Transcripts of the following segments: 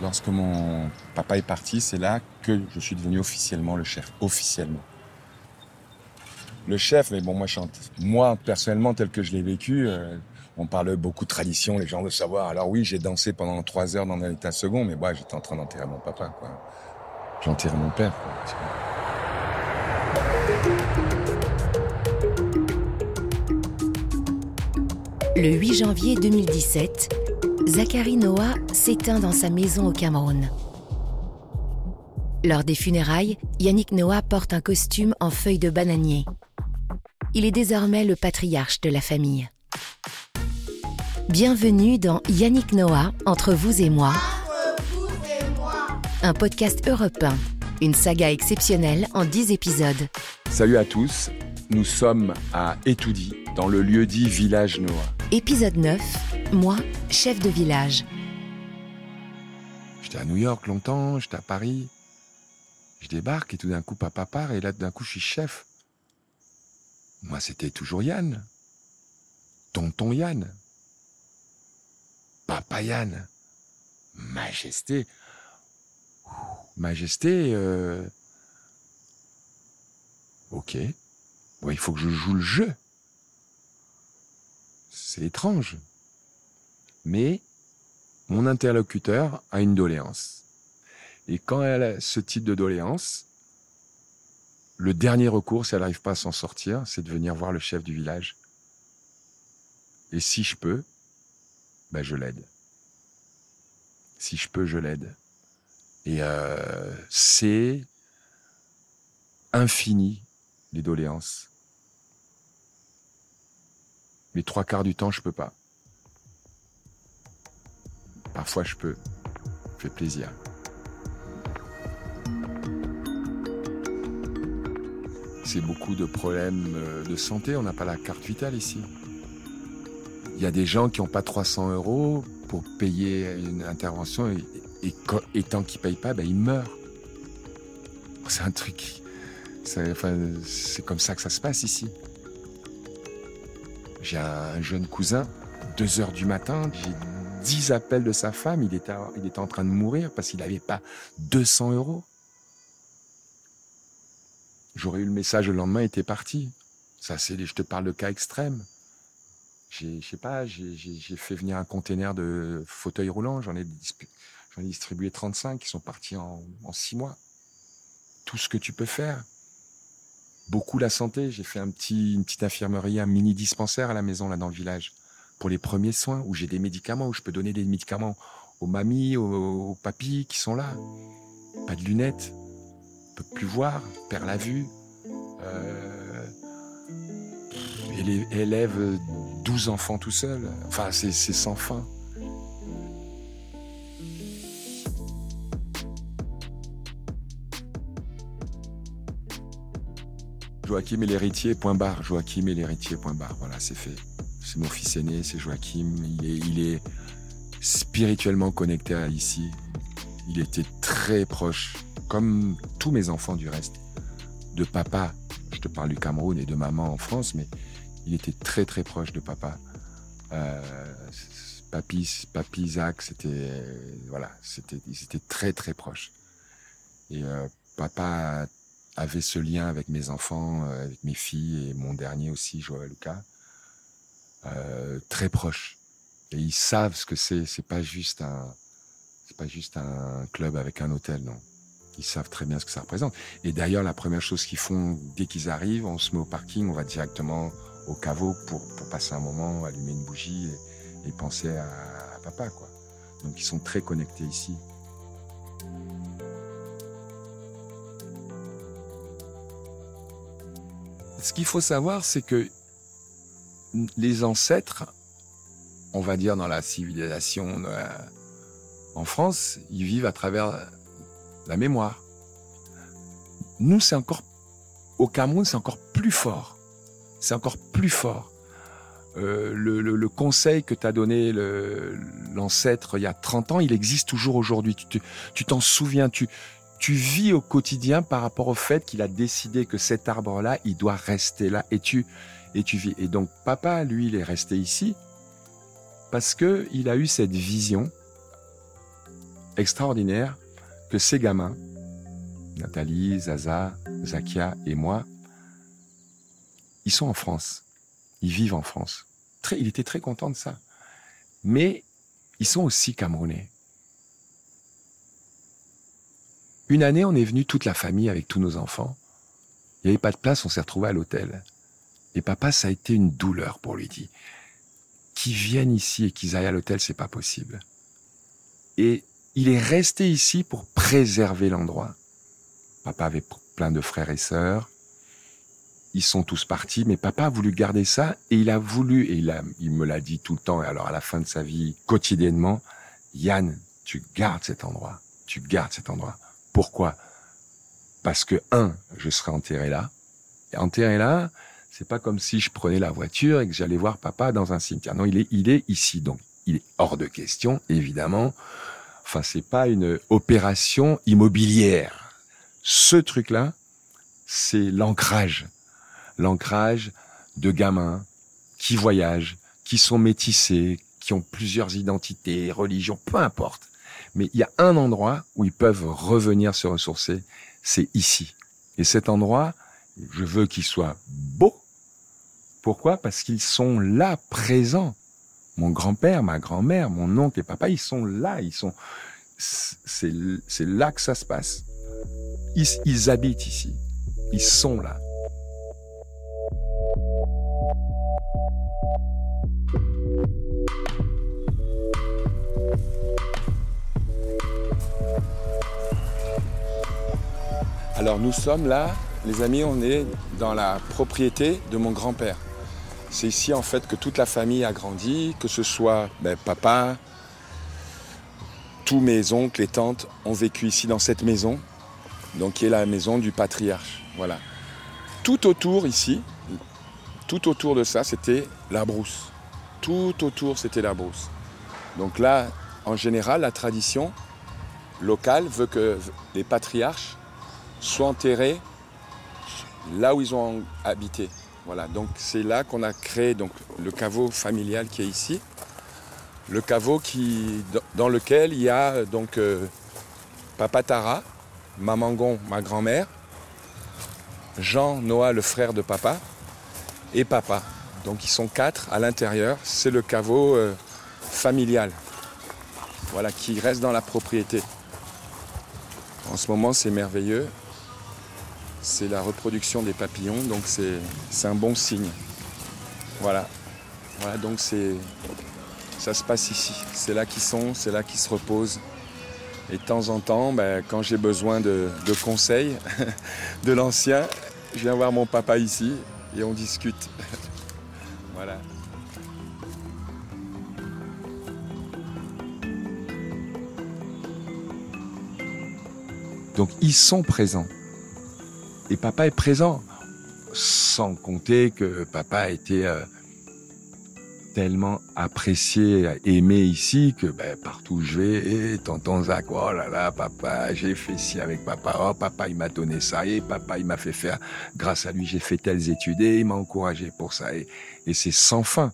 lorsque mon papa est parti, c'est là que je suis devenu officiellement le chef. Officiellement. Le chef, mais bon, moi, moi personnellement, tel que je l'ai vécu, euh, on parle beaucoup de tradition, les gens veulent savoir. Alors oui, j'ai dansé pendant trois heures dans un état second, mais moi, j'étais en train d'enterrer mon papa, quoi. J'enterrais mon père, quoi. Le 8 janvier 2017, Zachary Noah s'éteint dans sa maison au Cameroun. Lors des funérailles, Yannick Noah porte un costume en feuilles de bananier. Il est désormais le patriarche de la famille. Bienvenue dans Yannick Noah, Entre vous et moi. Un podcast européen, une saga exceptionnelle en 10 épisodes. Salut à tous, nous sommes à Etoudi, dans le lieu dit Village Noah. Épisode 9, moi, chef de village. J'étais à New York longtemps, j'étais à Paris. Je débarque et tout d'un coup papa part et là d'un coup je suis chef. Moi c'était toujours Yann. Tonton Yann. Papa Yann. Majesté. Majesté. Euh... Ok. Bon, il faut que je joue le jeu. C'est étrange. Mais mon interlocuteur a une doléance. Et quand elle a ce type de doléance, le dernier recours, si elle n'arrive pas à s'en sortir, c'est de venir voir le chef du village. Et si je peux, ben je l'aide. Si je peux, je l'aide. Et euh, c'est infini, les doléances. Mais trois quarts du temps, je peux pas. Parfois, je peux. Fait plaisir. C'est beaucoup de problèmes euh, de santé. On n'a pas la carte vitale ici. Il y a des gens qui n'ont pas 300 euros pour payer une intervention et, tant qu'ils ne payent pas, ben, ils meurent. C'est un truc. C'est comme ça que ça se passe ici. J'ai un jeune cousin, 2 heures du matin, j'ai 10 appels de sa femme, il était, il était en train de mourir parce qu'il n'avait pas 200 euros. J'aurais eu le message le lendemain, il était parti. Ça, c'est, je te parle de cas extrêmes. J'ai, je pas, j'ai fait venir un container de fauteuils roulants, j'en ai, j'en ai distribué 35 qui sont partis en, en 6 mois. Tout ce que tu peux faire beaucoup la santé. J'ai fait un petit, une petite infirmerie, un mini dispensaire à la maison, là, dans le village, pour les premiers soins, où j'ai des médicaments, où je peux donner des médicaments aux mamies, aux, aux papis qui sont là. Pas de lunettes, peut plus voir, perd la vue. Euh, élève 12 enfants tout seul. Enfin, c'est sans fin. Joachim et l'héritier, point barre. Joachim et l'héritier, point barre. Voilà, c'est fait. C'est mon fils aîné, c'est Joachim. Il est, il est spirituellement connecté à ici. Il était très proche, comme tous mes enfants du reste, de papa. Je te parle du Cameroun et de maman en France, mais il était très très proche de papa. Euh, papy, papy Isaac, c'était voilà, c'était ils étaient très très proches. Et euh, papa avait ce lien avec mes enfants, euh, avec mes filles et mon dernier aussi, Joël Lucas, euh, très proche. Et ils savent ce que c'est. C'est pas juste un, c'est pas juste un club avec un hôtel, non. Ils savent très bien ce que ça représente. Et d'ailleurs, la première chose qu'ils font dès qu'ils arrivent, on se met au parking, on va directement au caveau pour, passer un moment, allumer une bougie et, et penser à, à papa, quoi. Donc ils sont très connectés ici. ce qu'il faut savoir, c'est que les ancêtres, on va dire dans la civilisation en France, ils vivent à travers la mémoire. Nous, c'est encore, au Cameroun, c'est encore plus fort. C'est encore plus fort. Euh, le, conseil que t'a donné l'ancêtre il y a 30 ans, il existe toujours aujourd'hui. Tu t'en souviens, tu, tu vis au quotidien par rapport au fait qu'il a décidé que cet arbre-là, il doit rester là et tu, et donc, papa, lui, il est resté ici parce que il a eu cette vision extraordinaire que ces gamins, Nathalie, Zaza, Zakia et moi, ils sont en France. Ils vivent en France. Il était très content de ça. Mais ils sont aussi camerounais. Une année, on est venu toute la famille avec tous nos enfants. Il n'y avait pas de place, on s'est retrouvé à l'hôtel. Et papa, ça a été une douleur pour lui. dit, qu'ils viennent ici et qu'ils aillent à l'hôtel, c'est pas possible. Et il est resté ici pour préserver l'endroit. Papa avait plein de frères et sœurs. Ils sont tous partis, mais papa a voulu garder ça et il a voulu, et il, il me l'a dit tout le temps, et alors à la fin de sa vie, quotidiennement, Yann, tu gardes cet endroit. Tu gardes cet endroit. Pourquoi? Parce que, un, je serai enterré là. Et enterré là, c'est pas comme si je prenais la voiture et que j'allais voir papa dans un cimetière. Non, il est, il est ici. Donc, il est hors de question, évidemment. Enfin, c'est pas une opération immobilière. Ce truc-là, c'est l'ancrage. L'ancrage de gamins qui voyagent, qui sont métissés, qui ont plusieurs identités, religions, peu importe. Mais il y a un endroit où ils peuvent revenir se ressourcer, c'est ici. Et cet endroit, je veux qu'il soit beau. Pourquoi? Parce qu'ils sont là, présents. Mon grand-père, ma grand-mère, mon oncle et papa, ils sont là, ils sont. C'est là que ça se passe. Ils, ils habitent ici. Ils sont là. Alors nous sommes là, les amis, on est dans la propriété de mon grand-père. C'est ici en fait que toute la famille a grandi, que ce soit ben, papa, tous mes oncles et tantes ont vécu ici dans cette maison, donc qui est la maison du patriarche. Voilà. Tout autour ici, tout autour de ça, c'était la brousse. Tout autour, c'était la brousse. Donc là, en général, la tradition locale veut que les patriarches soient enterrés là où ils ont habité. Voilà, donc c'est là qu'on a créé donc, le caveau familial qui est ici. Le caveau qui, dans lequel il y a donc euh, Papa Tara, Mamangon, ma grand-mère, Jean, Noah, le frère de papa, et papa. Donc ils sont quatre à l'intérieur. C'est le caveau euh, familial. Voilà, qui reste dans la propriété. En ce moment, c'est merveilleux c'est la reproduction des papillons, donc c'est un bon signe. Voilà. Voilà, donc c'est ça se passe ici. C'est là qu'ils sont, c'est là qu'ils se reposent. Et de temps en temps, ben, quand j'ai besoin de, de conseils de l'ancien, je viens voir mon papa ici et on discute. voilà. Donc ils sont présents. Et papa est présent. Sans compter que papa était euh, tellement apprécié, aimé ici que ben, partout où je vais, et tonton Zach, oh là là, papa, j'ai fait ci avec papa, oh papa, il m'a donné ça, et papa, il m'a fait faire, grâce à lui, j'ai fait telles études, et il m'a encouragé pour ça, et, et c'est sans fin.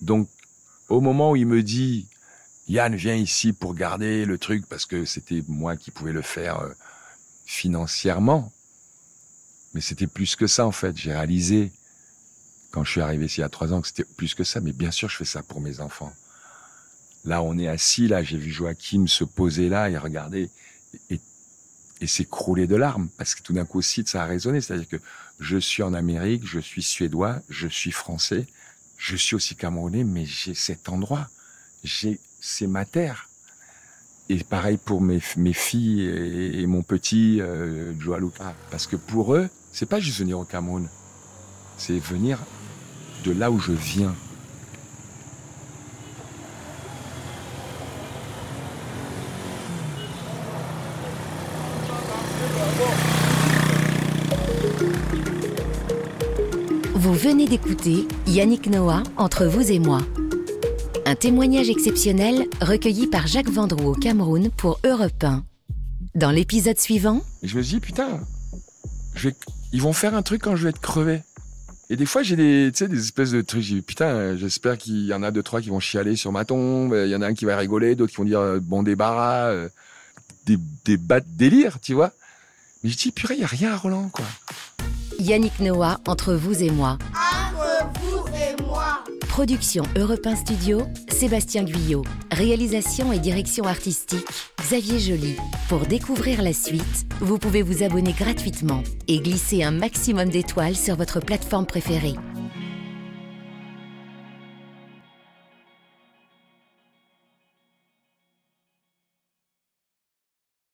Donc, au moment où il me dit, Yann, viens ici pour garder le truc, parce que c'était moi qui pouvais le faire, euh, financièrement. Mais c'était plus que ça, en fait. J'ai réalisé, quand je suis arrivé ici a trois ans, que c'était plus que ça. Mais bien sûr, je fais ça pour mes enfants. Là, on est assis, là, j'ai vu Joachim se poser là et regarder et, et s'écrouler de larmes. Parce que tout d'un coup aussi, ça a résonné. C'est-à-dire que je suis en Amérique, je suis suédois, je suis français, je suis aussi camerounais, mais j'ai cet endroit. J'ai, c'est ma terre. Et pareil pour mes, filles et, mon petit euh, Joaluka. Parce que pour eux, c'est pas juste venir au Cameroun. C'est venir de là où je viens. Vous venez d'écouter Yannick Noah entre vous et moi. Un témoignage exceptionnel recueilli par Jacques Vendroux au Cameroun pour Europe 1. Dans l'épisode suivant, je me dis, putain, je vais... ils vont faire un truc quand je vais être crevé. Et des fois, j'ai des, des espèces de trucs. J'ai dit, putain, j'espère qu'il y en a deux, trois qui vont chialer sur ma tombe. Il y en a un qui va rigoler, d'autres qui vont dire, euh, bon débarras, euh, des, des bas de délire, tu vois. Mais je dis, purée, il n'y a rien à Roland, quoi. Yannick Noah, entre vous et moi. Entre vous et moi. Production Europe 1 Studio, Sébastien Guyot. Réalisation et direction artistique, Xavier Joly. Pour découvrir la suite, vous pouvez vous abonner gratuitement et glisser un maximum d'étoiles sur votre plateforme préférée.